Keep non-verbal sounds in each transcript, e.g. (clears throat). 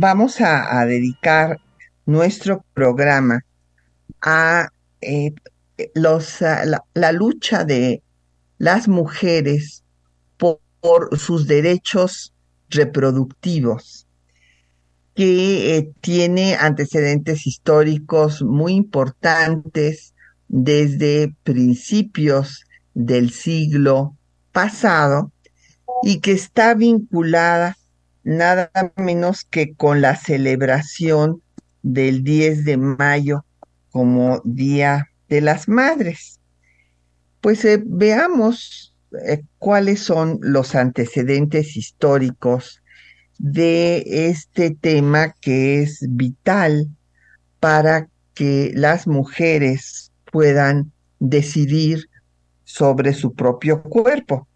Vamos a, dedicar nuestro programa a eh, la, lucha de las mujeres por, sus derechos reproductivos, que eh, tiene antecedentes históricos muy importantes desde principios del siglo pasado y que está vinculada nada menos que con la celebración del 10 de mayo como Día de las Madres. Pues eh, veamos eh, cuáles son los antecedentes históricos de este tema que es vital para que las mujeres puedan decidir sobre su propio cuerpo.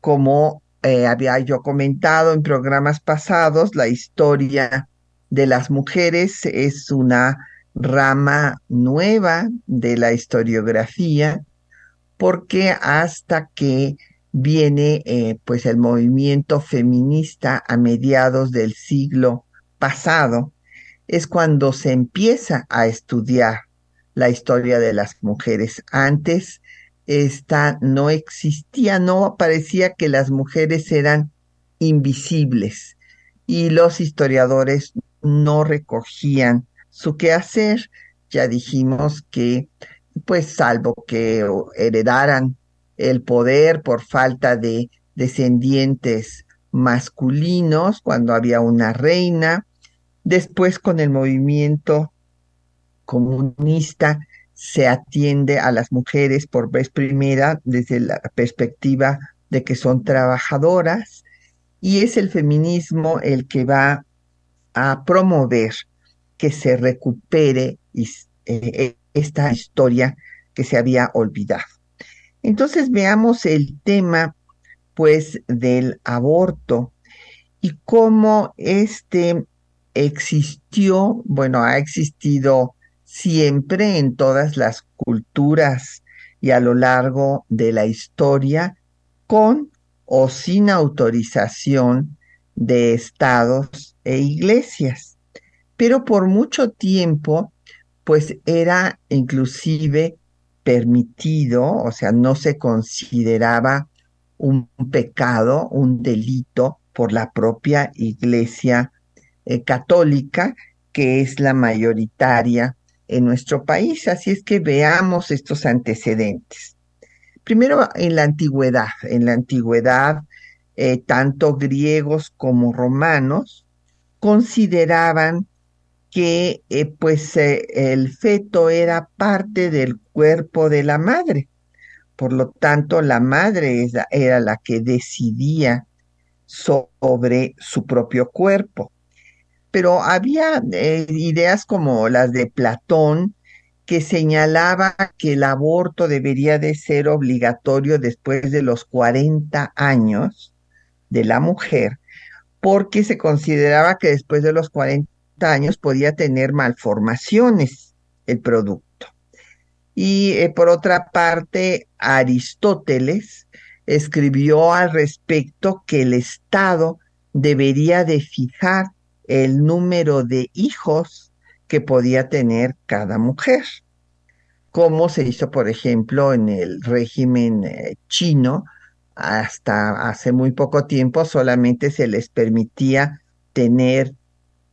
Como eh, había yo comentado en programas pasados, la historia de las mujeres es una rama nueva de la historiografía, porque hasta que viene eh, pues el movimiento feminista a mediados del siglo pasado, es cuando se empieza a estudiar la historia de las mujeres. Antes esta no existía, no parecía que las mujeres eran invisibles y los historiadores no recogían su quehacer. Ya dijimos que, pues salvo que heredaran el poder por falta de descendientes masculinos cuando había una reina, después con el movimiento comunista se atiende a las mujeres por vez primera desde la perspectiva de que son trabajadoras y es el feminismo el que va a promover que se recupere eh, esta historia que se había olvidado. Entonces veamos el tema pues del aborto y cómo este existió, bueno, ha existido siempre en todas las culturas y a lo largo de la historia, con o sin autorización de estados e iglesias. Pero por mucho tiempo, pues era inclusive permitido, o sea, no se consideraba un pecado, un delito por la propia iglesia eh, católica, que es la mayoritaria en nuestro país. Así es que veamos estos antecedentes. Primero, en la antigüedad. En la antigüedad, eh, tanto griegos como romanos consideraban que eh, pues eh, el feto era parte del cuerpo de la madre. Por lo tanto, la madre era la que decidía sobre su propio cuerpo pero había eh, ideas como las de Platón, que señalaba que el aborto debería de ser obligatorio después de los 40 años de la mujer, porque se consideraba que después de los 40 años podía tener malformaciones el producto. Y eh, por otra parte, Aristóteles escribió al respecto que el Estado debería de fijar el número de hijos que podía tener cada mujer, como se hizo, por ejemplo, en el régimen eh, chino, hasta hace muy poco tiempo solamente se les permitía tener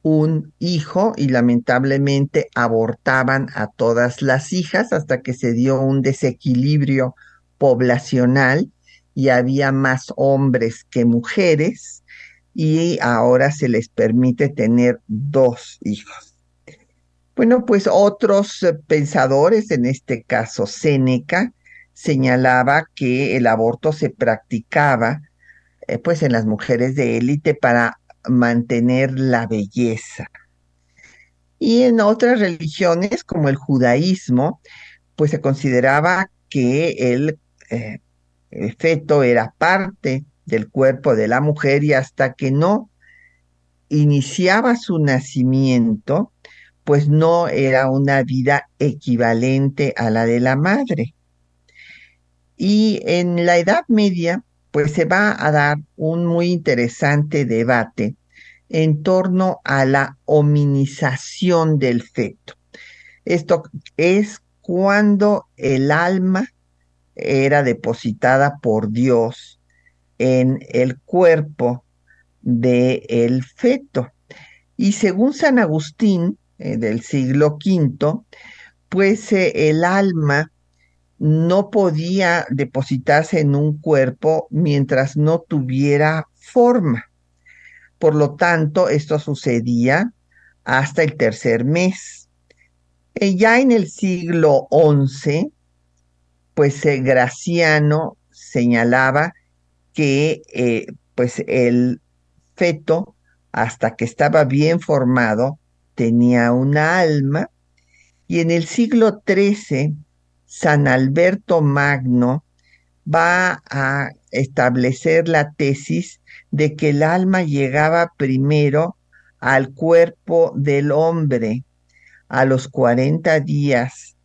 un hijo y lamentablemente abortaban a todas las hijas hasta que se dio un desequilibrio poblacional y había más hombres que mujeres y ahora se les permite tener dos hijos. Bueno, pues otros eh, pensadores, en este caso Séneca, señalaba que el aborto se practicaba eh, pues en las mujeres de élite para mantener la belleza. Y en otras religiones, como el judaísmo, pues se consideraba que el, eh, el feto era parte del cuerpo de la mujer y hasta que no iniciaba su nacimiento, pues no era una vida equivalente a la de la madre. Y en la Edad Media, pues se va a dar un muy interesante debate en torno a la hominización del feto. Esto es cuando el alma era depositada por Dios en el cuerpo del el feto. Y según San Agustín, eh, del siglo V, pues eh, el alma no podía depositarse en un cuerpo mientras no tuviera forma. Por lo tanto, esto sucedía hasta el tercer mes. Eh, ya en el siglo XI, pues eh, Graciano señalaba que eh, pues el feto, hasta que estaba bien formado, tenía una alma, y en el siglo XIII, San Alberto Magno va a establecer la tesis de que el alma llegaba primero al cuerpo del hombre a los 40 días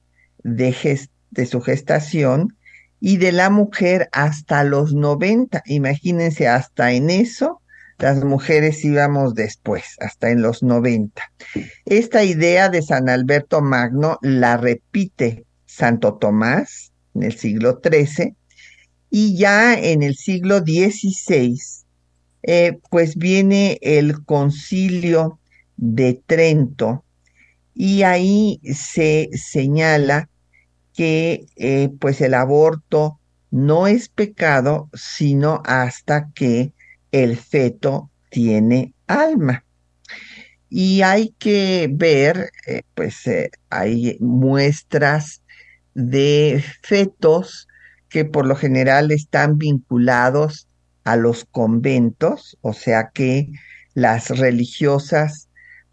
de, de su gestación y de la mujer hasta los 90. Imagínense, hasta en eso las mujeres íbamos después, hasta en los 90. Esta idea de San Alberto Magno la repite Santo Tomás en el siglo XIII y ya en el siglo XVI eh, pues viene el concilio de Trento y ahí se señala que eh, pues el aborto no es pecado sino hasta que el feto tiene alma. Y hay que ver, eh, pues hay muestras de fetos que por lo general están vinculados a los conventos, o sea que las religiosas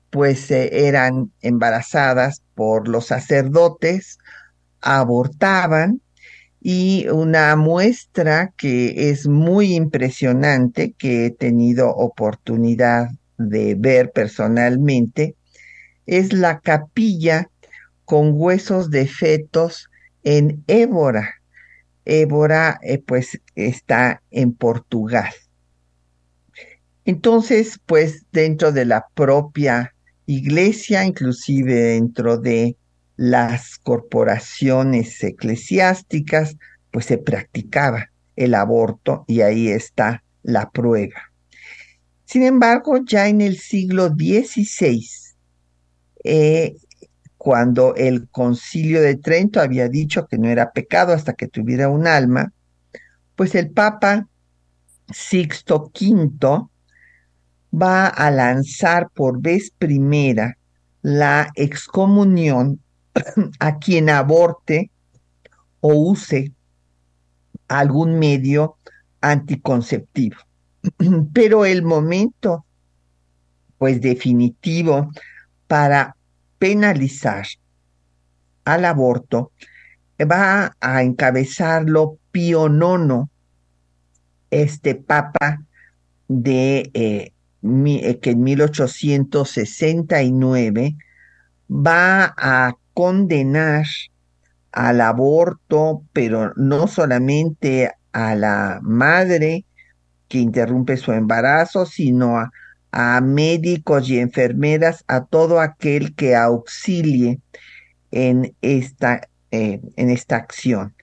pues eh, eran embarazadas por los sacerdotes, abortaban y una muestra que es muy impresionante que he tenido oportunidad de ver personalmente es la capilla con huesos de fetos en Évora, Évora eh, pues está en Portugal. Entonces, pues dentro de la propia iglesia, inclusive dentro de las corporaciones eclesiásticas, pues se practicaba el aborto y ahí está la prueba. Sin embargo, ya en el siglo XVI, cuando el concilio de Trento había dicho que no era pecado hasta que tuviera un alma, pues el Papa Sixto V va a lanzar por vez primera la excomunión a quien aborte o use algún medio anticonceptivo. (clears throat) Pero el momento, pues definitivo, para penalizar al aborto, va a encabezarlo Pío IX, este papa de eh, eh, que en 1869 va a condenar al aborto, pero no solamente a la madre que interrumpe su embarazo, sino a médicos y enfermeras, a todo aquel que auxilie en esta, eh, en esta acción.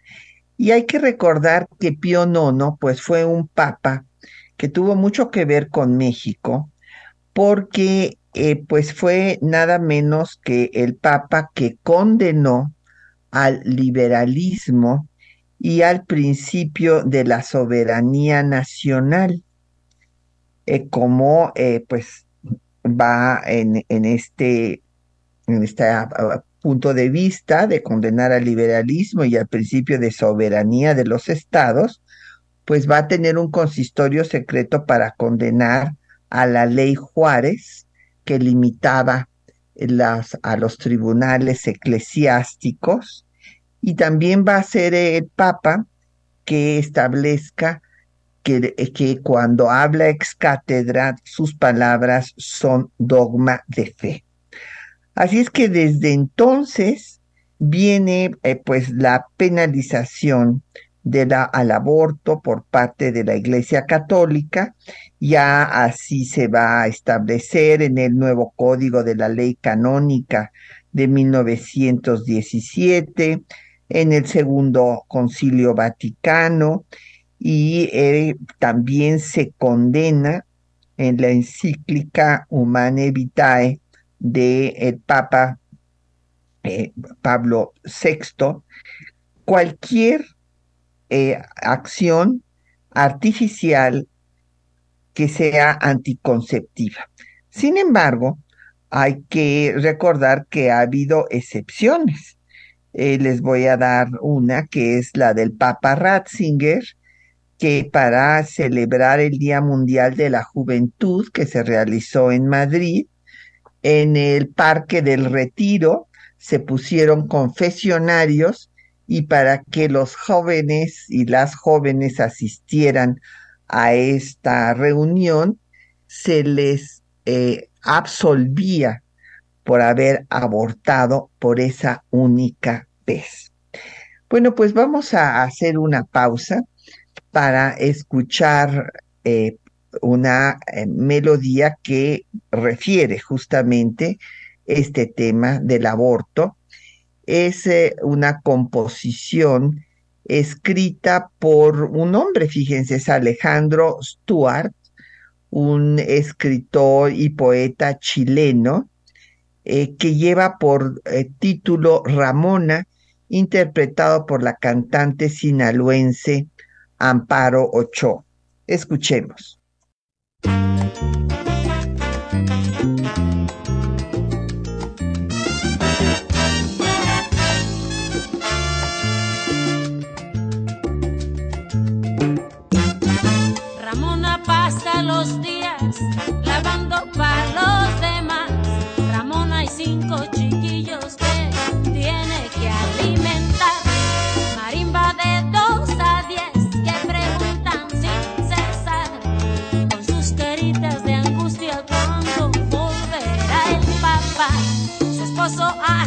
Y hay que recordar que Pío IX, pues fue un papa que tuvo mucho que ver con México, porque eh, pues fue nada menos que el papa que condenó al liberalismo y al principio de la soberanía nacional. Eh, cómo eh, pues va en, este, en este punto de vista de condenar al liberalismo y al principio de soberanía de los estados, pues va a tener un consistorio secreto para condenar a la ley Juárez que limitaba a los tribunales eclesiásticos y también va a ser el Papa que establezca que, que cuando habla ex cátedra sus palabras son dogma de fe. Así es que desde entonces viene eh, pues la penalización de la, al aborto por parte de la Iglesia Católica. Ya así se va a establecer en el nuevo código de la ley canónica de 1917, en el segundo concilio vaticano y eh, también se condena en la encíclica Humane Vitae del el Papa eh, Pablo VI cualquier eh, acción artificial que sea anticonceptiva. Sin embargo, hay que recordar que ha habido excepciones. Eh, les voy a dar una que es la del Papa Ratzinger, que para celebrar el Día Mundial de la Juventud que se realizó en Madrid, en el Parque del Retiro se pusieron confesionarios y para que los jóvenes y las jóvenes asistieran a esta reunión, se les eh, absolvía por haber abortado por esa única vez. Bueno, pues vamos a hacer una pausa para escuchar eh, una eh, melodía que refiere justamente este tema del aborto es eh, una composición escrita por un hombre, fíjense, es Alejandro Stuart, un escritor y poeta chileno, eh, que lleva por eh, título Ramona, interpretado por la cantante sinaloense Amparo Ochoa. Escuchemos. Su esposo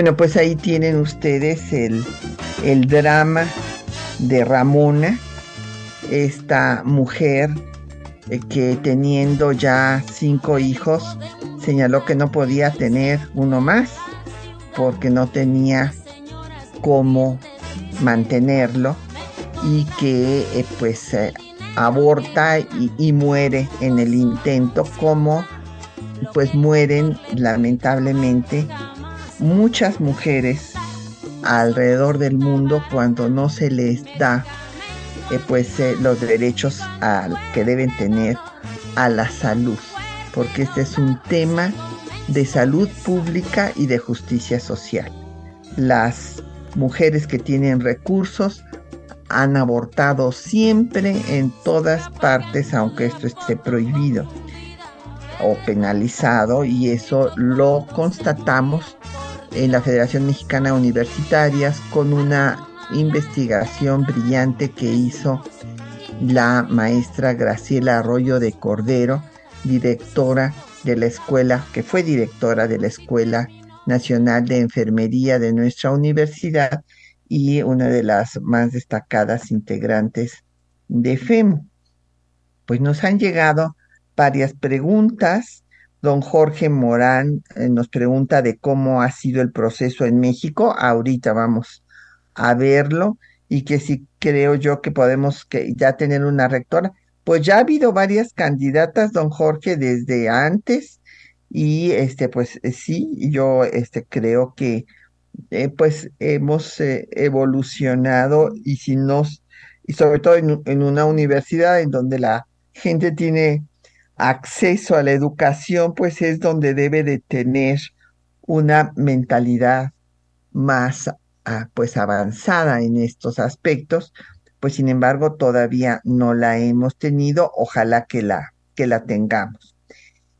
Bueno, pues ahí tienen ustedes el, el drama de Ramona, esta mujer eh, que teniendo ya cinco hijos, señaló que no podía tener uno más porque no tenía cómo mantenerlo y que eh, pues eh, aborta y, y muere en el intento como pues mueren lamentablemente muchas mujeres alrededor del mundo cuando no se les da eh, pues eh, los derechos al- que deben tener a la salud porque este es un tema de salud pública y de justicia social. Las mujeres que tienen recursos han abortado siempre en todas partes aunque esto esté prohibido o penalizado y eso lo constatamos en la Federación Mexicana Universitarias con una investigación brillante que hizo la maestra Graciela Arroyo de Cordero, directora de la escuela, que fue directora de la Escuela Nacional de Enfermería de nuestra universidad y una de las más destacadas integrantes de FEMO. Pues nos han llegado varias preguntas. Don Jorge Morán eh, nos pregunta de cómo ha sido el proceso en México. Ahorita vamos a verlo y que si creo yo que podemos que ya tener una rectora. Pues ya ha habido varias candidatas, don Jorge, desde antes y este pues eh, sí, yo este creo que eh, pues hemos eh, evolucionado y si nos y sobre todo en, en una universidad en donde la gente tiene acceso a la educación, pues es donde debe de tener una mentalidad más ah, pues avanzada en estos aspectos, pues sin embargo todavía no la hemos tenido, ojalá que la, que la tengamos.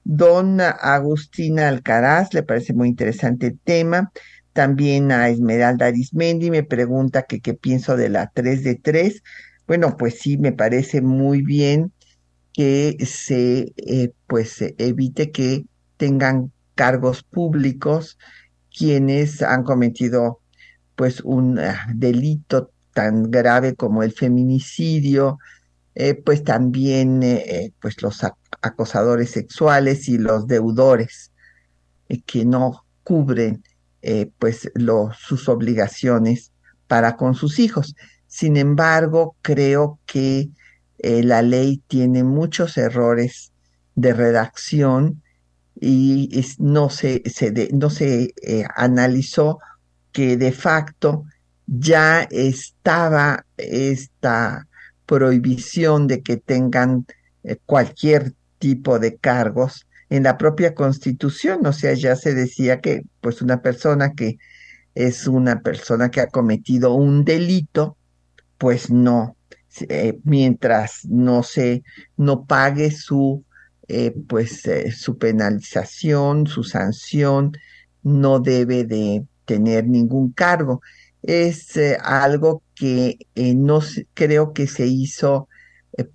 Don Agustina Alcaraz, le parece muy interesante el tema. También a Esmeralda Arismendi me pregunta qué pienso de la 3 de 3. Bueno, pues sí, me parece muy bien que se eh, pues evite que tengan cargos públicos quienes han cometido pues un ah, delito tan grave como el feminicidio, eh, pues también eh, pues los ac- acosadores sexuales y los deudores que no cubren pues sus obligaciones para con sus hijos. Sin embargo, creo que eh, la ley tiene muchos errores de redacción y no se, se de- no se eh, analizó que de facto ya estaba esta prohibición de que tengan eh, cualquier tipo de cargos en la propia Constitución, o sea, ya se decía que pues una persona que es una persona que ha cometido un delito, pues no, eh, mientras no se, no pague su, eh, pues, eh, su penalización, su sanción, no debe de tener ningún cargo. Es eh, algo que eh, no creo que se hizo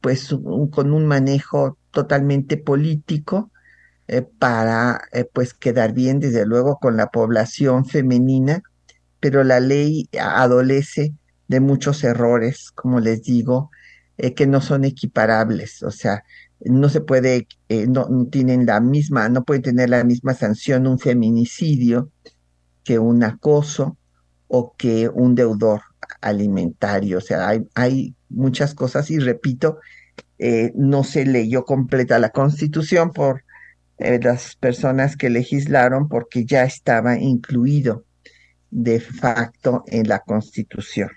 pues con un manejo totalmente político para pues quedar bien desde luego con la población femenina, pero la ley adolece de muchos errores, como les digo, que no son equiparables, o sea, no se puede, no, no tienen la misma, no pueden tener la misma sanción un feminicidio que un acoso o que un deudor alimentario. O sea, hay, hay muchas cosas y repito, eh, no se leyó completa la constitución por eh, las personas que legislaron porque ya estaba incluido de facto en la constitución.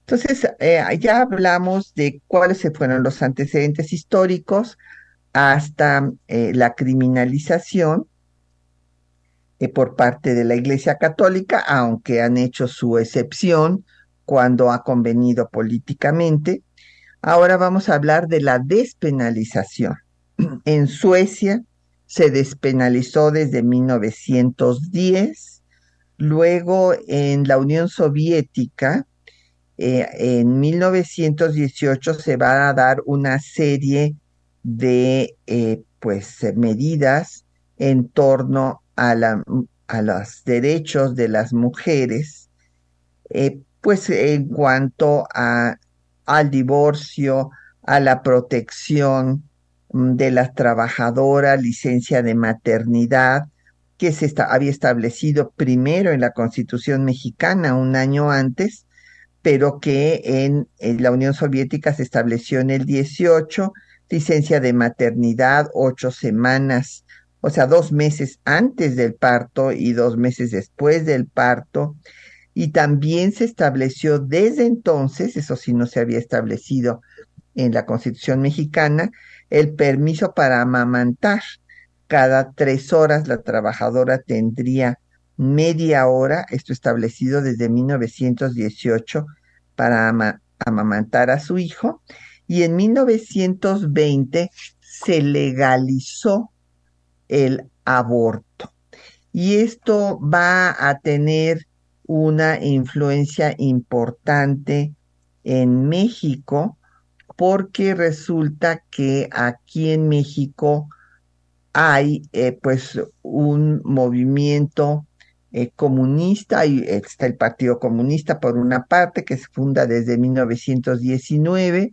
Entonces, eh, ya hablamos de cuáles fueron los antecedentes históricos hasta la criminalización eh, por parte de la Iglesia Católica, aunque han hecho su excepción cuando ha convenido políticamente. Ahora vamos a hablar de la despenalización. En Suecia se despenalizó desde 1910, luego en la Unión Soviética, eh, en 1918 se va a dar una serie de eh, pues medidas en torno a, los derechos de las mujeres, eh, pues en cuanto a, al divorcio, a la protección mm, de las trabajadoras, licencia de maternidad, que se había establecido primero en la Constitución mexicana un año antes, pero que en, en, la Unión Soviética se estableció en el 18, licencia de maternidad, ocho semanas o sea, dos meses antes del parto y dos meses después del parto. Y también se estableció desde entonces, eso sí no se había establecido en la Constitución mexicana, el permiso para amamantar. Cada tres horas la trabajadora tendría media hora, esto establecido desde 1918, para amamantar a su hijo. Y en 1920 se legalizó el aborto. Y esto va a tener una influencia importante en México porque resulta que aquí en México hay eh, pues un movimiento eh, comunista, y está el Partido Comunista por una parte que se funda desde 1919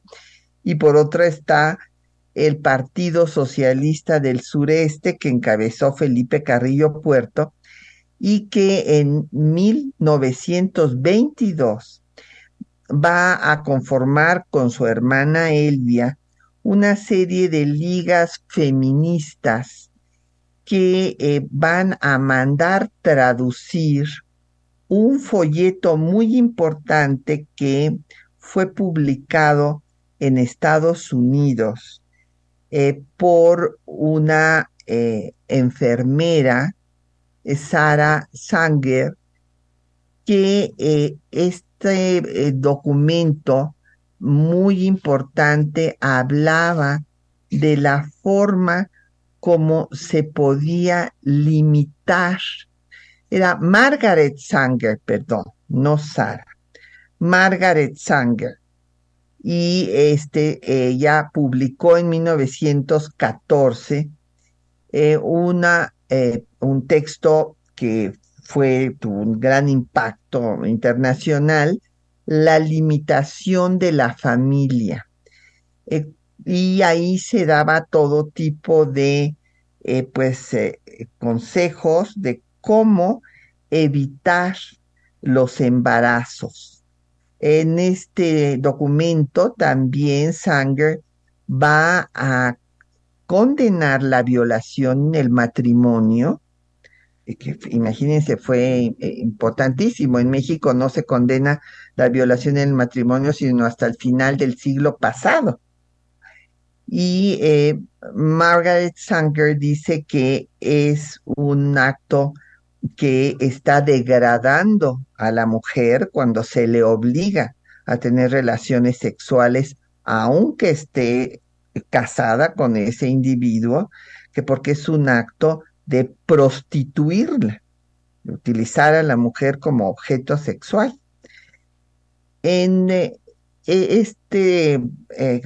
y por otra está el Partido Socialista del Sureste que encabezó Felipe Carrillo Puerto y que en 1922 va a conformar con su hermana Elvia una serie de ligas feministas que eh, van a mandar traducir un folleto muy importante que fue publicado en Estados Unidos eh, por una eh, enfermera, Sara Sanger, que este documento muy importante hablaba de la forma como se podía limitar. Era Margaret Sanger, perdón, no Sara. Margaret Sanger y este, ella publicó en 1914 eh, una, eh, un texto que fue, tuvo un gran impacto internacional, la limitación de la familia. Eh, y ahí se daba todo tipo de pues, consejos de cómo evitar los embarazos en este documento también Sanger va a condenar la violación en el matrimonio, que imagínense fue eh, importantísimo. En México no se condena la violación en el matrimonio sino hasta el final del siglo pasado. Y eh, Margaret Sanger dice que es un acto que está degradando a la mujer cuando se le obliga a tener relaciones sexuales, aunque esté casada con ese individuo, que porque es un acto de prostituirla. utilizar a la mujer como objeto sexual. En eh, e, este eh,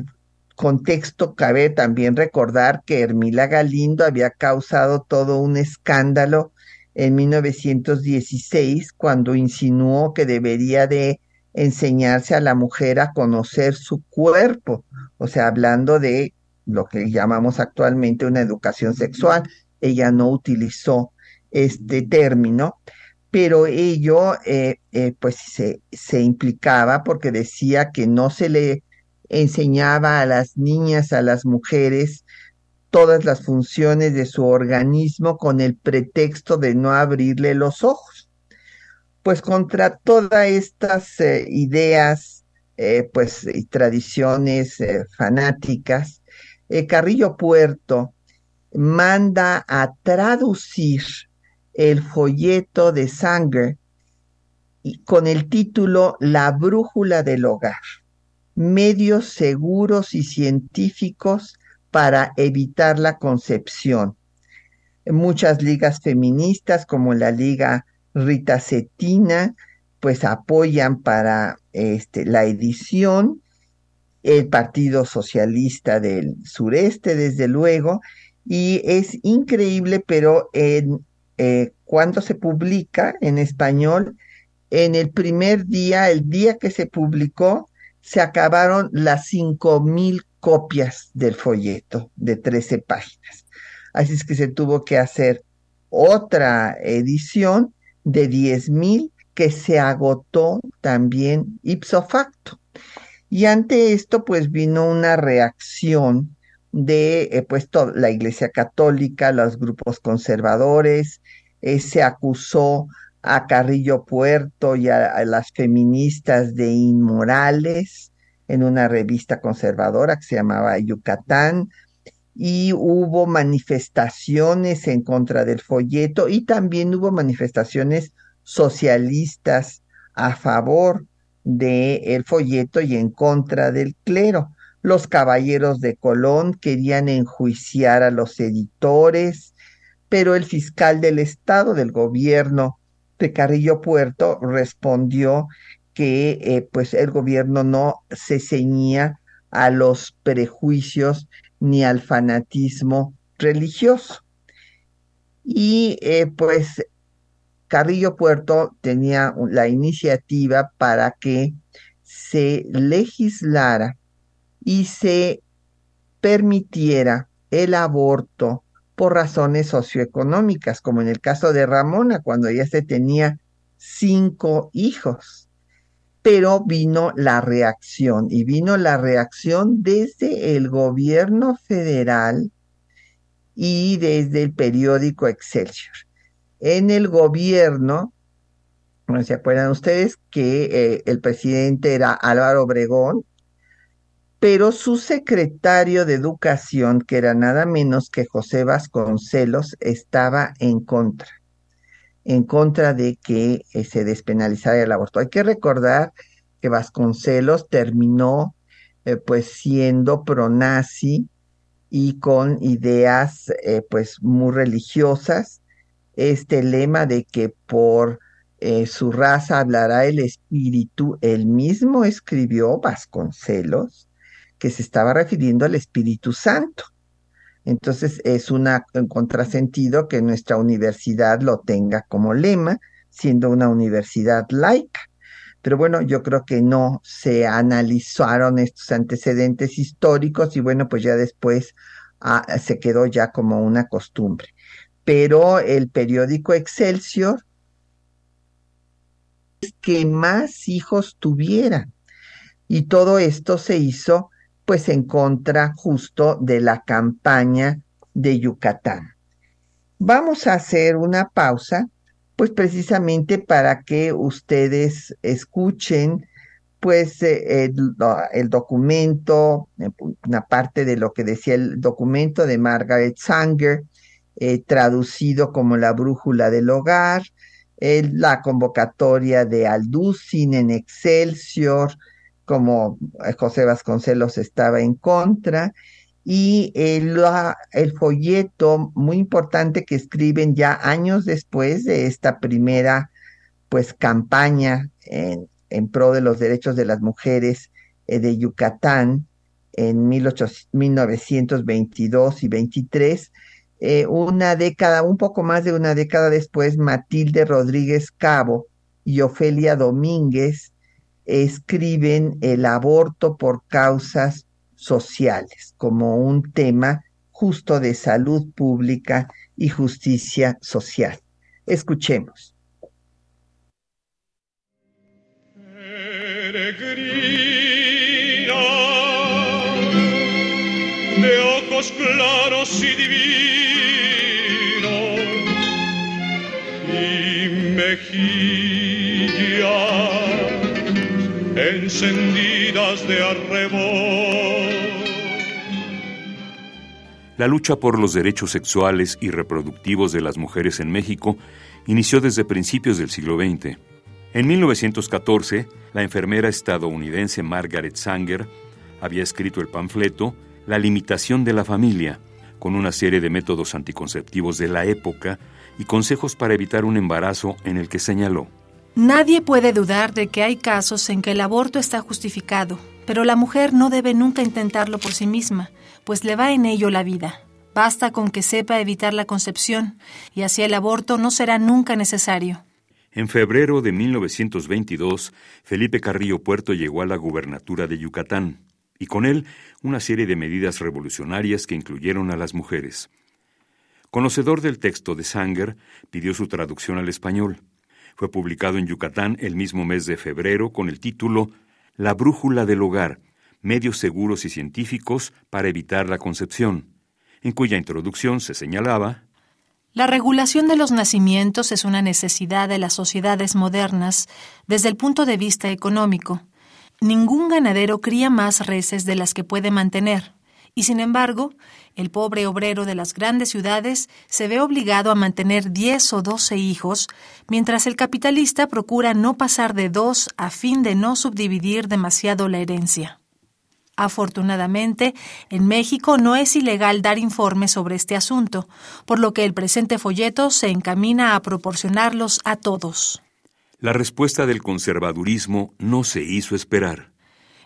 contexto cabe también recordar que Hermila Galindo había causado todo un escándalo en 1916 cuando insinuó que debería de enseñarse a la mujer a conocer su cuerpo, o sea, hablando de lo que llamamos actualmente una educación sexual. Ella no utilizó este término, pero ello eh, eh, pues se, implicaba porque decía que no se le enseñaba a las niñas, a las mujeres, todas las funciones de su organismo con el pretexto de no abrirle los ojos. Pues contra todas estas eh, ideas, pues y tradiciones fanáticas, Carrillo Puerto manda a traducir el folleto de Sanger con el título La brújula del hogar, medios seguros y científicos para evitar la concepción. Muchas ligas feministas como la Liga Rita Cetina pues apoyan para este, la edición, el Partido Socialista del Sureste desde luego, y es increíble, pero en eh, cuando se publica en español, en el primer día, el día que se publicó, se acabaron las cinco mil copias del folleto de 13 páginas. Así es que se tuvo que hacer otra edición de diez mil que se agotó también ipso facto. Y ante esto, pues vino una reacción de eh, pues, la Iglesia Católica, los grupos conservadores, eh, se acusó a Carrillo Puerto y a, las feministas de inmorales en una revista conservadora que se llamaba Yucatán, y hubo manifestaciones en contra del folleto y también hubo manifestaciones socialistas a favor del folleto y en contra del clero. Los caballeros de Colón querían enjuiciar a los editores, pero el fiscal del estado del gobierno de Carrillo Puerto respondió que eh, pues el gobierno no se ceñía a los prejuicios ni al fanatismo religioso. Y eh, pues Carrillo Puerto tenía la iniciativa para que se legislara y se permitiera el aborto por razones socioeconómicas, como en el caso de Ramona, cuando ella se tenía cinco hijos. Pero vino la reacción, y vino la reacción desde el gobierno federal y desde el periódico Excelsior. En el gobierno, ¿no se acuerdan ustedes que eh, el presidente era Álvaro Obregón pero su secretario de educación, que era nada menos que José Vasconcelos, estaba en contra, en contra de que eh, se despenalizara el aborto. Hay que recordar que Vasconcelos terminó eh, pues siendo pronazi y con ideas eh, pues muy religiosas. Este lema de que por su raza hablará el espíritu, él mismo escribió Vasconcelos que se estaba refiriendo al Espíritu Santo. Entonces es una, un contrasentido que nuestra universidad lo tenga como lema, siendo una universidad laica. Pero bueno, yo creo que no se analizaron estos antecedentes históricos y bueno, pues ya después ah, se quedó ya como una costumbre. Pero el periódico Excelsior es que más hijos tuvieran. Y todo esto se hizo pues en contra justo de la campaña de Yucatán. Vamos a hacer una pausa, pues precisamente para que ustedes escuchen pues eh, el, documento, eh, una parte de lo que decía el documento de Margaret Sanger, eh, traducido como la brújula del hogar, la convocatoria de Alducin en Excelsior, como José Vasconcelos estaba en contra, y el, folleto muy importante que escriben ya años después de esta primera pues campaña en, pro de los derechos de las mujeres eh, de Yucatán en 1922 y 23. Eh, una década, un poco más de una década después, Matilde Rodríguez Cabo y Ofelia Domínguez escriben el aborto por causas sociales como un tema justo de salud pública y justicia social. Escuchemos. de ojos claros y divinos encendidas de arrebol. La lucha por los derechos sexuales y reproductivos de las mujeres en México inició desde principios del siglo XX. En 1914, la enfermera estadounidense Margaret Sanger había escrito el panfleto La limitación de la familia, con una serie de métodos anticonceptivos de la época y consejos para evitar un embarazo en el que señaló. Nadie puede dudar de que hay casos en que el aborto está justificado, pero la mujer no debe nunca intentarlo por sí misma, pues le va en ello la vida. Basta con que sepa evitar la concepción, y así el aborto no será nunca necesario. En febrero de 1922, Felipe Carrillo Puerto llegó a la gubernatura de Yucatán, y con él una serie de medidas revolucionarias que incluyeron a las mujeres. Conocedor del texto de Sanger, pidió su traducción al español. Fue publicado en Yucatán el mismo mes de febrero con el título La brújula del hogar, medios seguros y científicos para evitar la concepción, en cuya introducción se señalaba la regulación de los nacimientos es una necesidad de las sociedades modernas desde el punto de vista económico. Ningún ganadero cría más reses de las que puede mantener, y sin embargo, el pobre obrero de las grandes ciudades se ve obligado a mantener 10 o 12 hijos, mientras el capitalista procura no pasar de dos a fin de no subdividir demasiado la herencia. Afortunadamente, en México no es ilegal dar informes sobre este asunto, por lo que el presente folleto se encamina a proporcionarlos a todos. La respuesta del conservadurismo no se hizo esperar.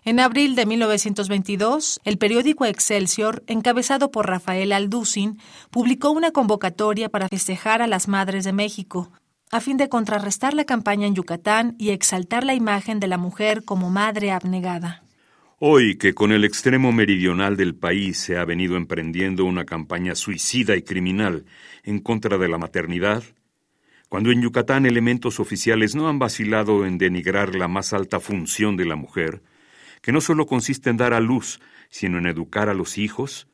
En abril de 1922, el periódico Excelsior, encabezado por Rafael Alducin, publicó una convocatoria para festejar a las Madres de México, a fin de contrarrestar la campaña en Yucatán y exaltar la imagen de la mujer como madre abnegada. Hoy que con el extremo meridional del país se ha venido emprendiendo una campaña suicida y criminal en contra de la maternidad, cuando en Yucatán elementos oficiales no han vacilado en denigrar la más alta función de la mujer, que no solo consiste en dar a luz, sino en educar a los hijos,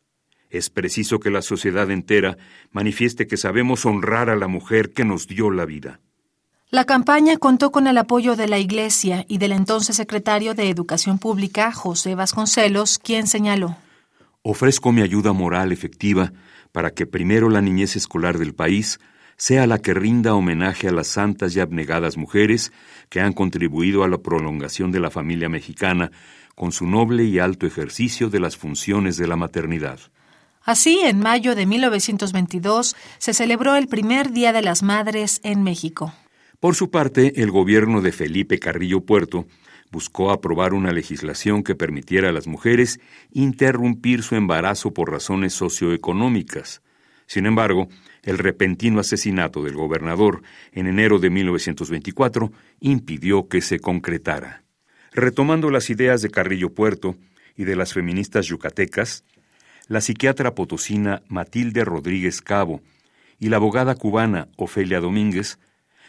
es preciso que la sociedad entera manifieste que sabemos honrar a la mujer que nos dio la vida. La campaña contó con el apoyo de la Iglesia y del entonces secretario de Educación Pública, José Vasconcelos, quien señaló. Ofrezco mi ayuda moral efectiva para que primero la niñez escolar del país sea la que rinda homenaje a las santas y abnegadas mujeres que han contribuido a la prolongación de la familia mexicana con su noble y alto ejercicio de las funciones de la maternidad. Así, en mayo de 1922 se celebró el primer Día de las Madres en México. Por su parte, el gobierno de Felipe Carrillo Puerto buscó aprobar una legislación que permitiera a las mujeres interrumpir su embarazo por razones socioeconómicas. Sin embargo, el repentino asesinato del gobernador en enero de 1924 impidió que se concretara. Retomando las ideas de Carrillo Puerto y de las feministas yucatecas, la psiquiatra potosina Matilde Rodríguez Cabo y la abogada cubana Ofelia Domínguez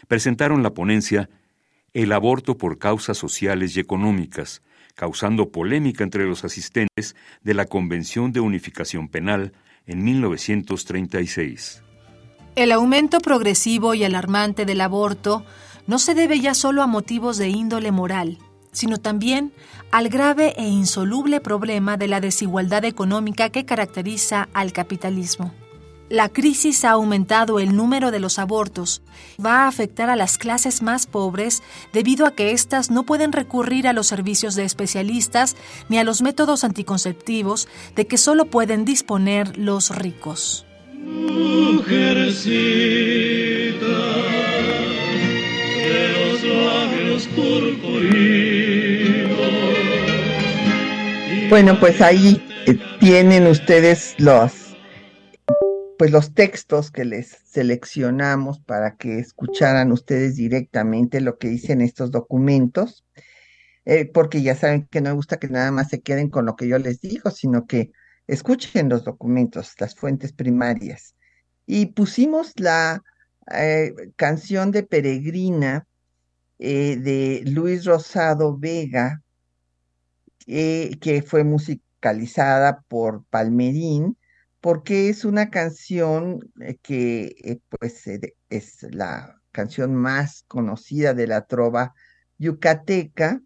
presentaron la ponencia El aborto por causas sociales y económicas, causando polémica entre los asistentes de la Convención de Unificación Penal en 1936. El aumento progresivo y alarmante del aborto no se debe ya solo a motivos de índole moral, sino también al grave e insoluble problema de la desigualdad económica que caracteriza al capitalismo. La crisis ha aumentado el número de los abortos. Va a afectar a las clases más pobres debido a que éstas no pueden recurrir a los servicios de especialistas ni a los métodos anticonceptivos de que solo pueden disponer los ricos. Bueno, pues ahí eh, tienen ustedes los pues los textos que les seleccionamos para que escucharan ustedes directamente lo que dicen estos documentos, eh, porque ya saben que no me gusta que nada más se queden con lo que yo les digo, sino que escuchen los documentos, las fuentes primarias. Y pusimos la eh, canción de Peregrina de Luis Rosado Vega, que fue musicalizada por Palmerín, porque es una canción eh, que eh, pues eh, es la canción más conocida de la trova yucateca,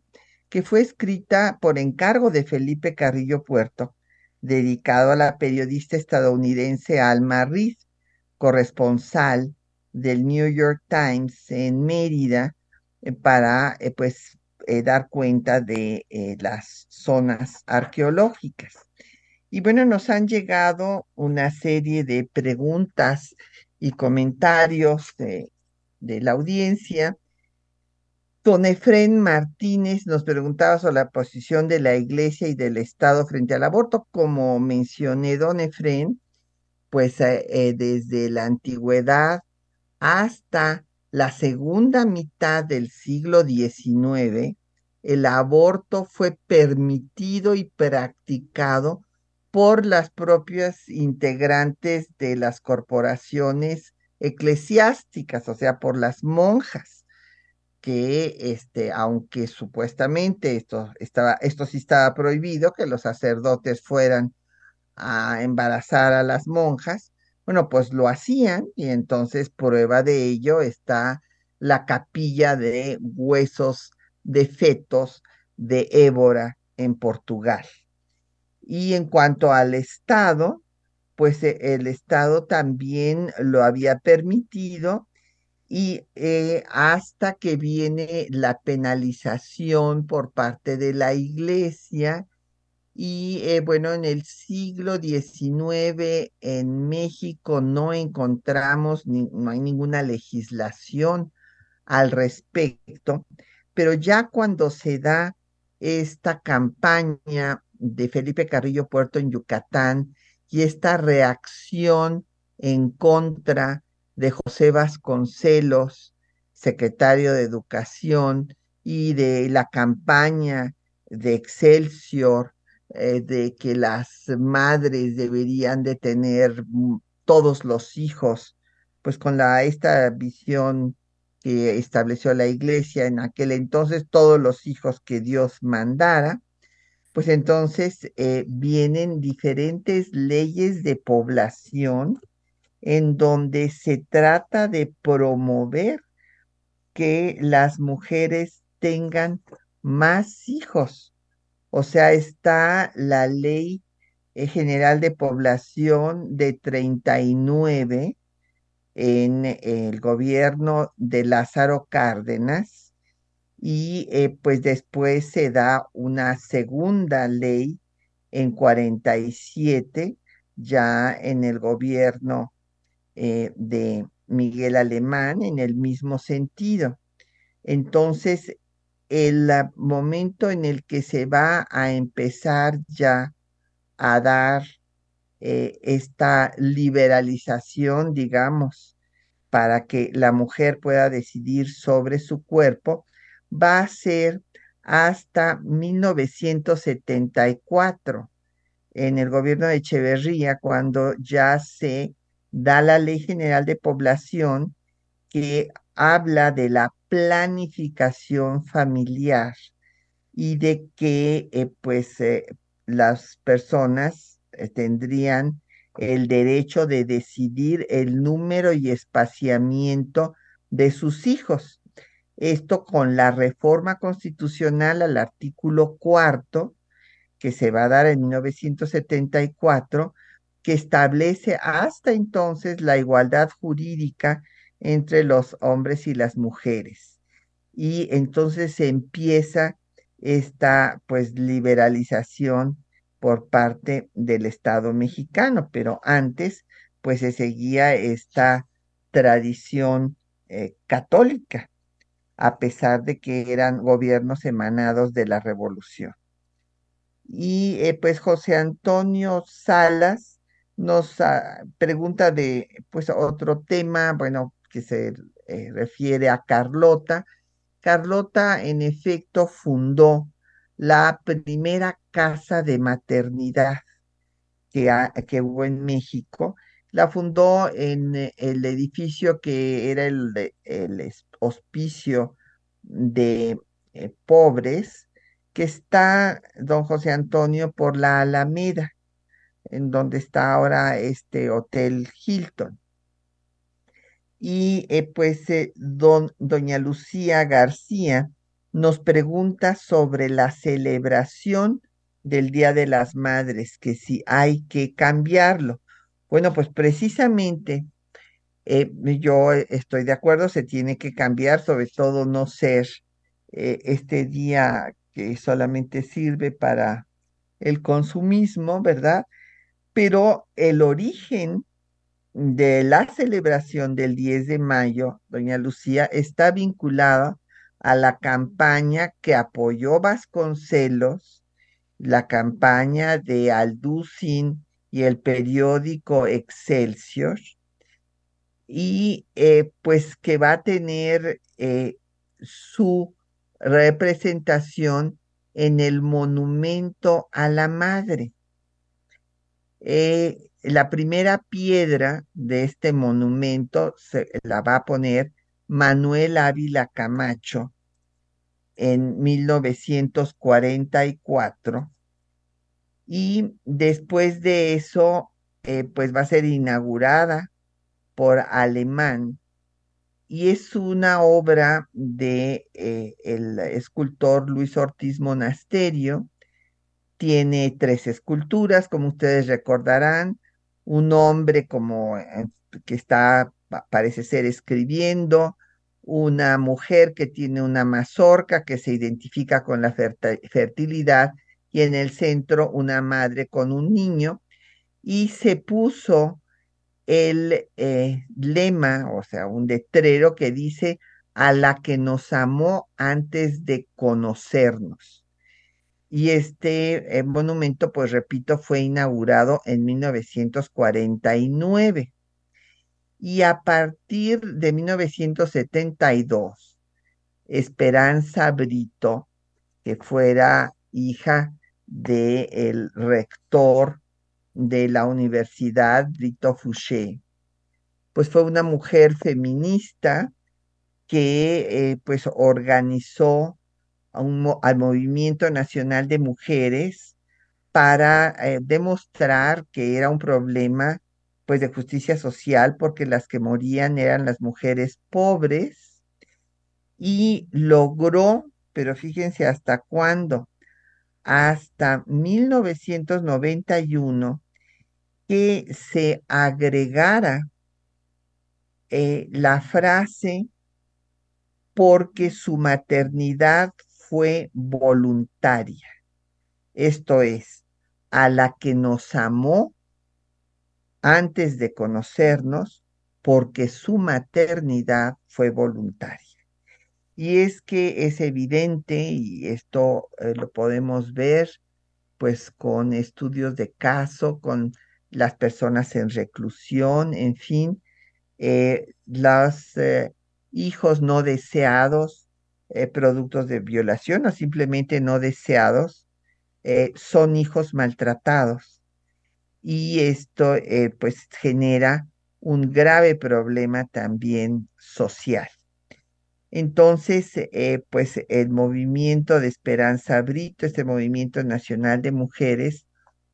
que fue escrita por encargo de Felipe Carrillo Puerto, dedicado a la periodista estadounidense Alma Reed, corresponsal del New York Times en Mérida, para pues dar cuenta de las zonas arqueológicas. Y bueno, nos han llegado una serie de preguntas y comentarios de, la audiencia. Don Efren Martínez nos preguntaba sobre la posición de la Iglesia y del Estado frente al aborto. Como mencioné, don Efren, pues eh, eh, desde la antigüedad hasta la segunda mitad del siglo XIX, el aborto fue permitido y practicado por las propias integrantes de las corporaciones eclesiásticas, o sea, por las monjas, que este, aunque supuestamente esto, estaba, esto sí estaba prohibido, que los sacerdotes fueran a embarazar a las monjas, bueno, pues lo hacían y entonces prueba de ello está la capilla de huesos de fetos de Évora en Portugal. Y en cuanto al Estado, pues eh, el Estado también lo había permitido y eh, hasta que viene la penalización por parte de la Iglesia y eh, bueno, en el siglo XIX en México no encontramos, no hay ninguna legislación al respecto, pero ya cuando se da esta campaña de Felipe Carrillo Puerto en Yucatán y esta reacción en contra de José Vasconcelos, secretario de Educación, y de la campaña de Excelsior, eh, de que las madres deberían de tener todos los hijos, pues con esta visión que estableció la iglesia en aquel entonces, todos los hijos que Dios mandara, pues entonces eh, vienen diferentes leyes de población en donde se trata de promover que las mujeres tengan más hijos. O sea, está la ley eh, general de población de 39 en el gobierno de Lázaro Cárdenas, y eh, pues después se da una segunda ley en 47, ya en el gobierno eh, de Miguel Alemán, en el mismo sentido. Entonces, el momento en el que se va a empezar ya a dar eh, esta liberalización, digamos, para que la mujer pueda decidir sobre su cuerpo, va a ser hasta 1974 en el gobierno de Echeverría, cuando ya se da la Ley General de Población que habla de la planificación familiar y de que eh, pues eh, las personas eh, tendrían el derecho de decidir el número y espaciamiento de sus hijos. Esto con la reforma constitucional al artículo cuarto, que se va a dar en 1974, que establece hasta entonces la igualdad jurídica entre los hombres y las mujeres. Y entonces se empieza esta pues liberalización por parte del Estado mexicano, pero antes pues se seguía esta tradición eh, católica, a pesar de que eran gobiernos emanados de la revolución. Y eh, pues José Antonio Salas nos ah, pregunta de pues otro tema, bueno, que se eh, refiere a Carlota. Carlota en efecto fundó la primera casa de maternidad que, que hubo en México. La fundó en eh, el edificio que era el, el hospicio de eh, pobres, que está, don José Antonio, por la Alameda, en donde está ahora este Hotel Hilton. Y eh, pues don, doña Lucía García nos pregunta sobre la celebración del Día de las Madres, que si hay que cambiarlo. Bueno, pues precisamente eh, yo estoy de acuerdo, se tiene que cambiar, sobre todo no ser eh, este día que solamente sirve para el consumismo, ¿verdad? Pero el origen de la celebración del 10 de mayo, doña Lucía, está vinculada a la campaña que apoyó Vasconcelos, la campaña de Alducin y el periódico Excelsior, y eh, pues que va a tener eh, su representación en el monumento a la madre. Eh, la primera piedra de este monumento se la va a poner Manuel Ávila Camacho en 1944 y después de eso eh, pues va a ser inaugurada por Alemán y es una obra de eh, el escultor Luis Ortiz Monasterio. Tiene tres esculturas, como ustedes recordarán, un hombre como eh, que está parece ser escribiendo, una mujer que tiene una mazorca que se identifica con la fertilidad y en el centro una madre con un niño y se puso el eh, lema, o sea, un letrero que dice a la que nos amó antes de conocernos. Y este eh, monumento, pues repito, fue inaugurado en 1949 y a partir de 1972, Esperanza Brito, que fuera hija del rector de la Universidad Brito Fouché, pues fue una mujer feminista que eh, pues organizó al movimiento nacional de mujeres para eh, demostrar que era un problema pues de justicia social porque las que morían eran las mujeres pobres y logró, pero fíjense hasta cuándo, hasta 1991 que se agregara eh, la frase porque su maternidad fue voluntaria. Esto es, a la que nos amó antes de conocernos porque su maternidad fue voluntaria. Y es que es evidente, y esto eh, lo podemos ver pues con estudios de caso, con las personas en reclusión, en fin, eh, los eh, hijos no deseados, productos de violación o simplemente no deseados, son hijos maltratados y esto eh, pues genera un grave problema también social. Entonces, eh, pues el movimiento de Esperanza Brito, este movimiento nacional de mujeres,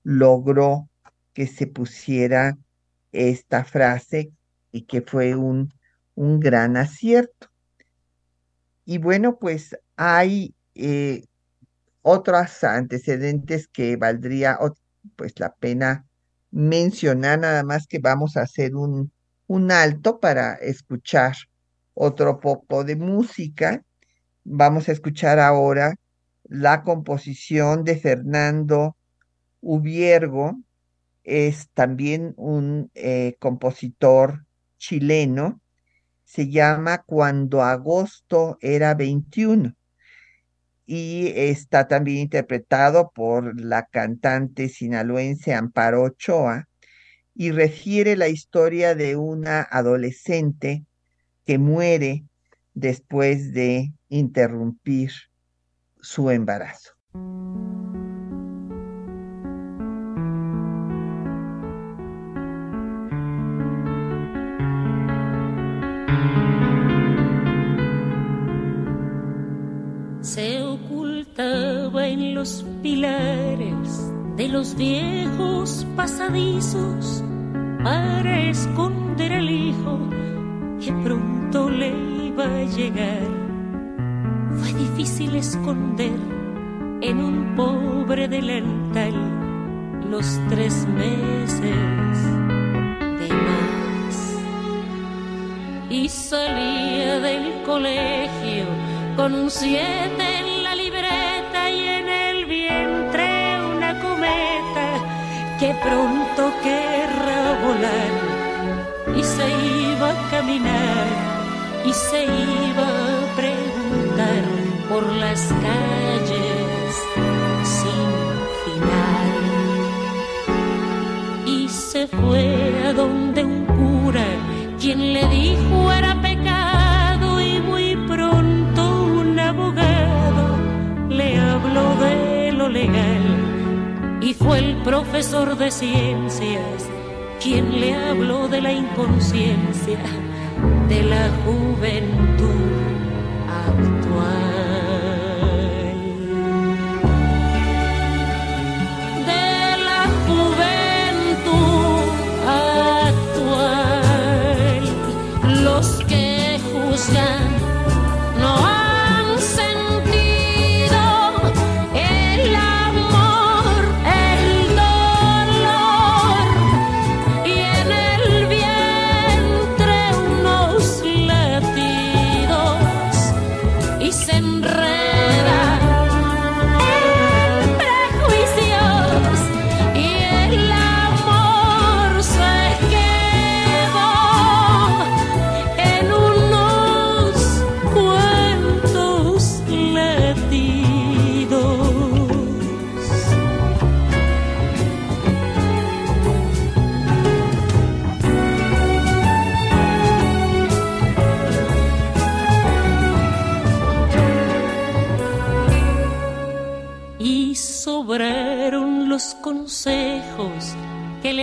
logró que se pusiera esta frase y que fue un, un gran acierto. Y bueno, pues hay eh, otros antecedentes que valdría pues la pena mencionar nada más que vamos a hacer un, un alto para escuchar otro poco de música. Vamos a escuchar ahora la composición de Fernando Ubiergo, es también un eh, compositor chileno, se llama Cuando agosto era 21 y está también interpretado por la cantante sinaloense Amparo Ochoa y refiere la historia de una adolescente que muere después de interrumpir su embarazo. Se ocultaba en los pilares de los viejos pasadizos para esconder al hijo que pronto le iba a llegar. Fue difícil esconder en un pobre delantal los tres meses de más. Y salía con un siete en la libreta y en el vientre una cometa que pronto querrá volar. Y se iba a caminar y se iba a preguntar por las calles sin final. Y se fue a donde un cura quien le dijo era de lo legal y fue el profesor de ciencias quien le habló de la inconsciencia de la juventud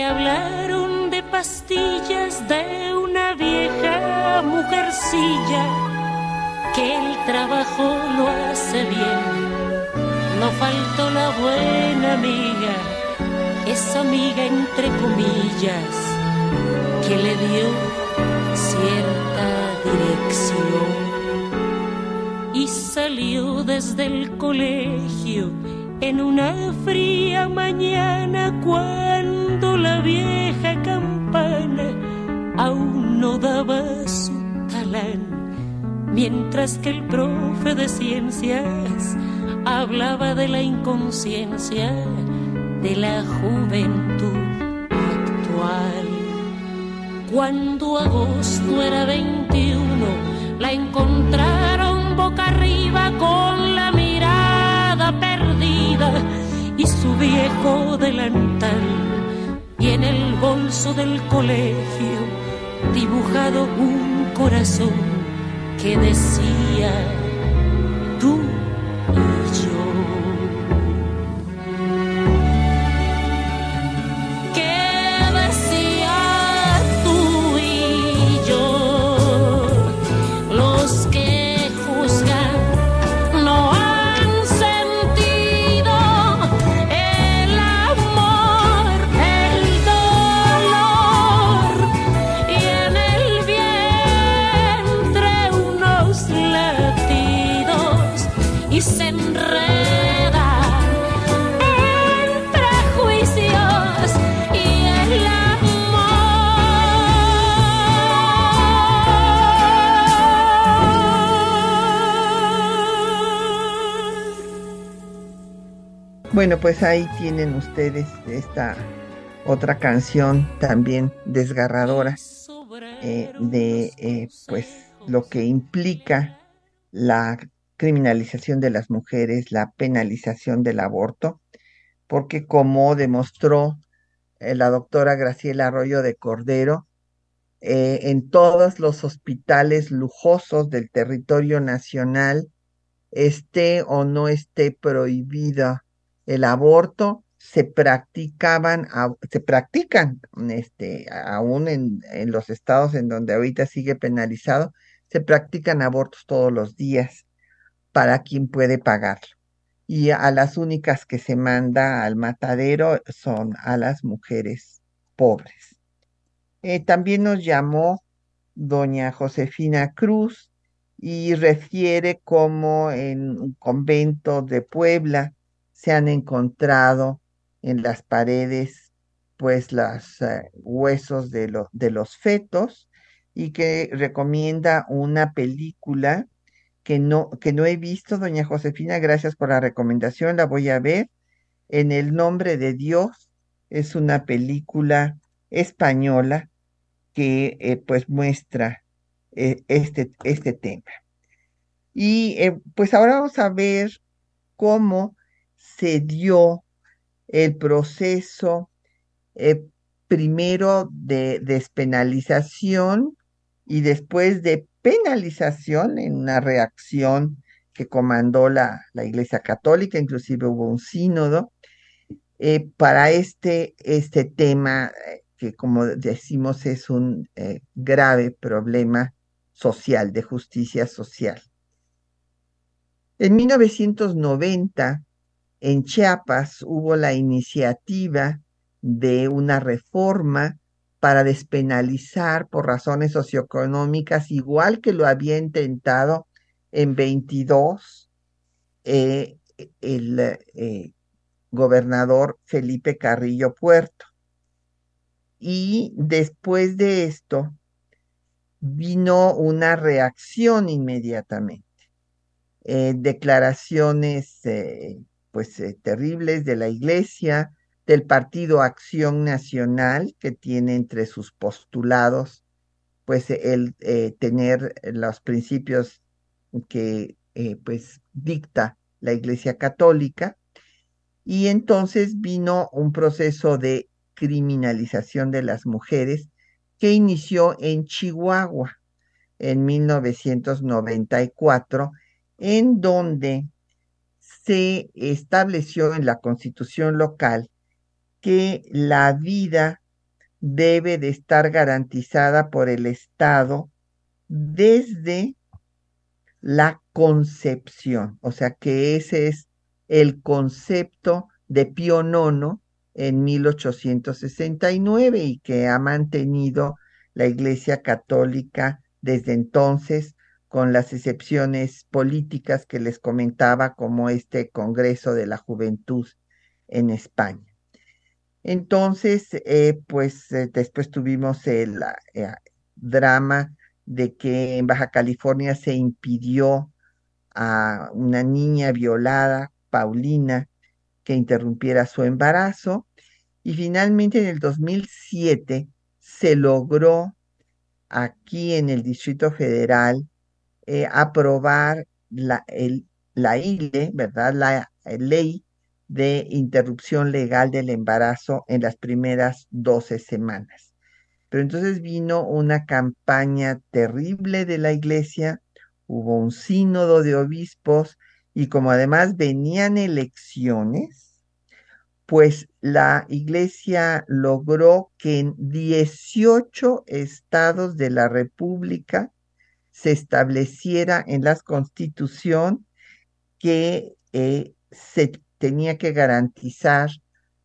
hablaron de pastillas de una vieja mujercilla que el trabajo lo hace bien. No faltó la buena amiga, esa amiga entre comillas, que le dio cierta dirección y salió desde el colegio en una fría mañana cuando la vieja campana aún no daba su talán, mientras que el profe de ciencias hablaba de la inconsciencia de la juventud actual. Cuando agosto era 21, la encontraron boca arriba con la mirada perdida y su viejo delantal. Y en el bolso del colegio dibujado un corazón que decía tú Bueno, pues ahí tienen ustedes esta otra canción también desgarradora eh, de eh, pues lo que implica la criminalización de las mujeres, la penalización del aborto, porque como demostró eh, la doctora Graciela Arroyo de Cordero, en todos los hospitales lujosos del territorio nacional, esté o no esté prohibida el aborto, se practicaban, se practican, este, aún en, en los estados en donde ahorita sigue penalizado, se practican abortos todos los días para quien puede pagarlo. Y a las únicas que se manda al matadero son a las mujeres pobres. Eh, también nos llamó doña Josefina Cruz y refiere cómo en un convento de Puebla se han encontrado en las paredes pues los eh, huesos de, de los fetos y que recomienda una película que no, que no he visto, doña Josefina, gracias por la recomendación, la voy a ver. En el nombre de Dios es una película española que eh, pues muestra eh, este, este tema. Y pues ahora vamos a ver cómo se dio el proceso eh, primero de despenalización y después de penalización en una reacción que comandó la, la Iglesia Católica, inclusive hubo un sínodo, eh, para este, este tema eh, que como decimos es un grave problema social, de justicia social. En 1990, en Chiapas hubo la iniciativa de una reforma para despenalizar por razones socioeconómicas, igual que lo había intentado en 22 eh, el eh, gobernador Felipe Carrillo Puerto. Y después de esto vino una reacción inmediatamente. Eh, declaraciones pues eh, terribles de la Iglesia, del Partido Acción Nacional, que tiene entre sus postulados pues el eh, tener los principios que eh, pues dicta la Iglesia Católica. Y entonces vino un proceso de criminalización de las mujeres que inició en Chihuahua en 1994, en donde se estableció en la constitución local que la vida debe de estar garantizada por el Estado desde la concepción, o sea que ese es el concepto de Pío IX en 1869 y que ha mantenido la Iglesia Católica desde entonces con las excepciones políticas que les comentaba, como este Congreso de la Juventud en España. Entonces, eh, pues eh, después tuvimos el eh, drama de que en Baja California se impidió a una niña violada, Paulina, que interrumpiera su embarazo. Y finalmente en el 2007 se logró aquí en el Distrito Federal eh, aprobar la, la ILE, ¿verdad? La eh, ley de interrupción legal del embarazo en las primeras 12 semanas. Pero entonces vino una campaña terrible de la iglesia, hubo un sínodo de obispos y como además venían elecciones, pues la iglesia logró que en 18 estados de la República se estableciera en la constitución que eh, se tenía que garantizar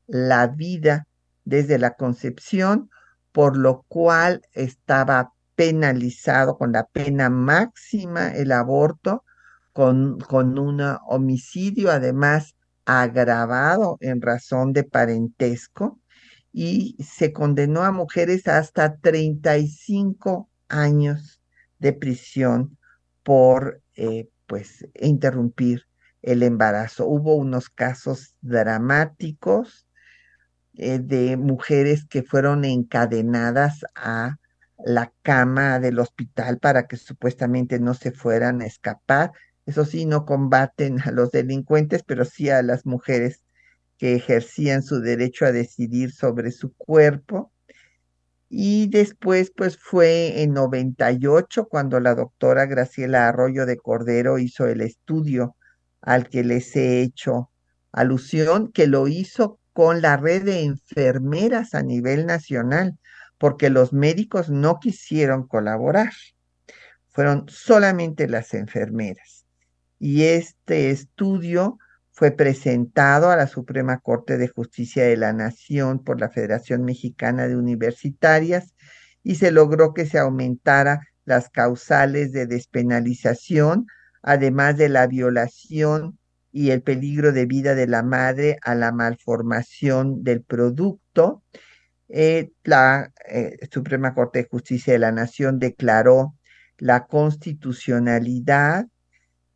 la vida desde la concepción, por lo cual estaba penalizado con la pena máxima el aborto, con, con un homicidio además agravado en razón de parentesco, y se condenó a mujeres hasta 35 años de prisión por eh, pues interrumpir el embarazo. Hubo unos casos dramáticos eh, de mujeres que fueron encadenadas a la cama del hospital para que supuestamente no se fueran a escapar. Eso sí, no combaten a los delincuentes, pero sí a las mujeres que ejercían su derecho a decidir sobre su cuerpo. Y después, pues fue en 98 cuando la doctora Graciela Arroyo de Cordero hizo el estudio al que les he hecho alusión, que lo hizo con la red de enfermeras a nivel nacional, porque los médicos no quisieron colaborar. Fueron solamente las enfermeras. Y este estudio fue presentado a la Suprema Corte de Justicia de la Nación por la Federación Mexicana de Universitarias y se logró que se aumentara las causales de despenalización, además de la violación y el peligro de vida de la madre a la malformación del producto. Eh, la eh, Suprema Corte de Justicia de la Nación declaró la constitucionalidad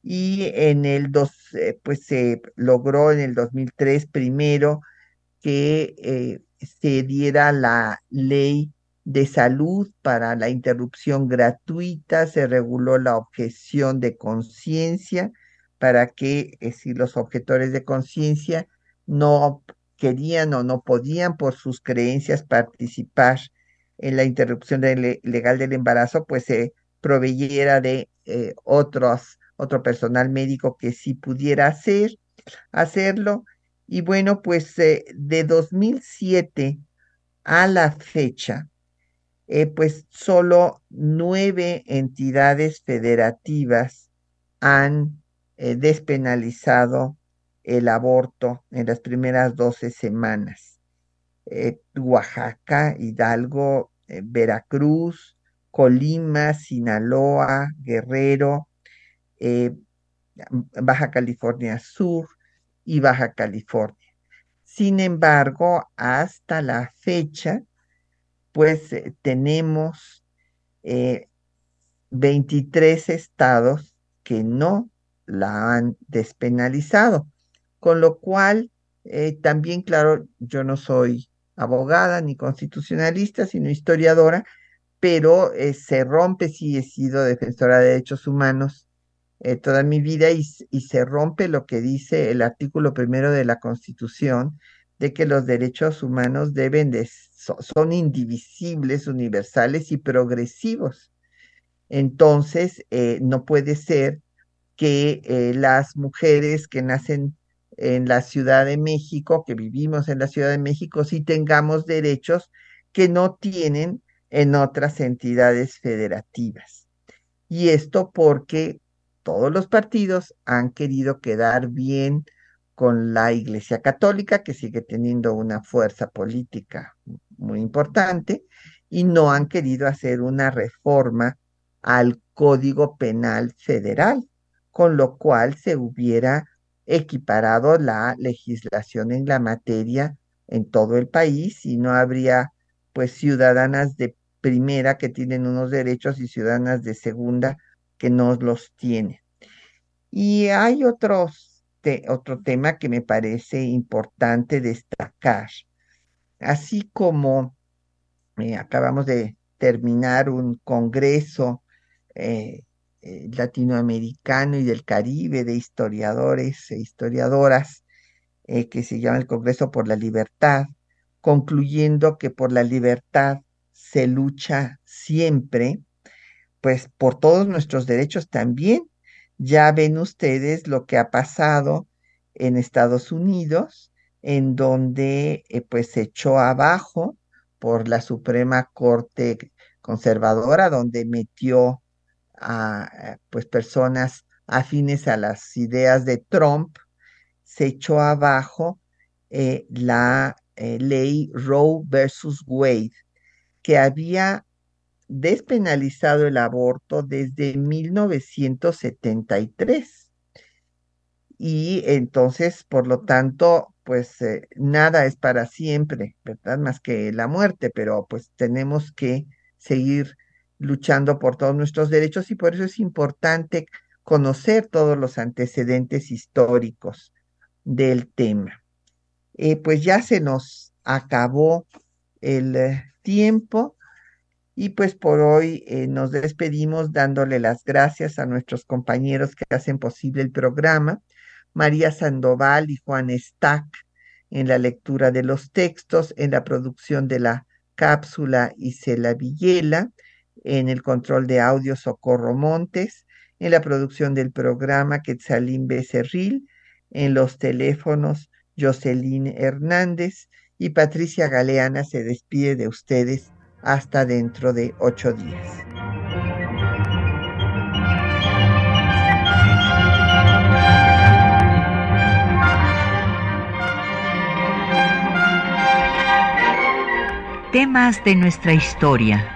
y en el dos, eh, pues se logró en el 2003 primero que eh, se diera la ley de salud para la interrupción gratuita, se reguló la objeción de conciencia para que eh, si los objetores de conciencia no querían o no podían por sus creencias participar en la interrupción legal del embarazo, pues se proveyera de otros otro personal médico que sí pudiera hacer, hacerlo. Y bueno, pues eh, de 2007 a la fecha, eh, pues solo nueve entidades federativas han eh, despenalizado el aborto en las primeras 12 semanas. Oaxaca, Hidalgo, Veracruz, Colima, Sinaloa, Guerrero, eh, Baja California Sur y Baja California. Sin embargo, hasta la fecha, pues eh, tenemos 23 eh, estados que no la han despenalizado, con lo cual también, claro, yo no soy abogada ni constitucionalista, sino historiadora, pero se rompe si he sido defensora de derechos humanos eh, toda mi vida y, se rompe lo que dice el artículo primero de la Constitución de que los derechos humanos deben de, son indivisibles, universales y progresivos. Entonces, eh, no puede ser que eh, las mujeres que nacen en la Ciudad de México, que vivimos en la Ciudad de México, sí tengamos derechos que no tienen en otras entidades federativas. Y esto porque todos los partidos han querido quedar bien con la Iglesia Católica, que sigue teniendo una fuerza política muy importante, y no han querido hacer una reforma al Código Penal Federal, con lo cual se hubiera equiparado la legislación en la materia en todo el país y no habría pues ciudadanas de primera que tienen unos derechos y ciudadanas de segunda que no los tiene. Y hay otros otro tema que me parece importante destacar. Así como eh, acabamos de terminar un congreso eh, eh, latinoamericano y del Caribe de historiadores e historiadoras que se llama el Congreso por la Libertad, concluyendo que por la libertad se lucha siempre, pues por todos nuestros derechos también. Ya ven ustedes lo que ha pasado en Estados Unidos, en donde eh, pues se echó abajo por la Suprema Corte Conservadora, donde metió a eh, pues personas afines a las ideas de Trump, se echó abajo eh, la ley Roe versus Wade, que había despenalizado el aborto desde 1973. Y entonces, por lo tanto, pues eh, nada es para siempre, ¿verdad? Más que la muerte, pero pues tenemos que seguir luchando por todos nuestros derechos y por eso es importante conocer todos los antecedentes históricos del tema. Eh, pues ya se nos acabó el eh, tiempo y pues por hoy eh, nos despedimos dándole las gracias a nuestros compañeros que hacen posible el programa, María Sandoval y Juan Stack en la lectura de los textos, en la producción de la cápsula Isela Villela, en el control de audio Socorro Montes, en la producción del programa Quetzalín Becerril, en los teléfonos Jocelyn Hernández y Patricia Galeana. Se despide de ustedes hasta dentro de ocho días. Temas de nuestra historia.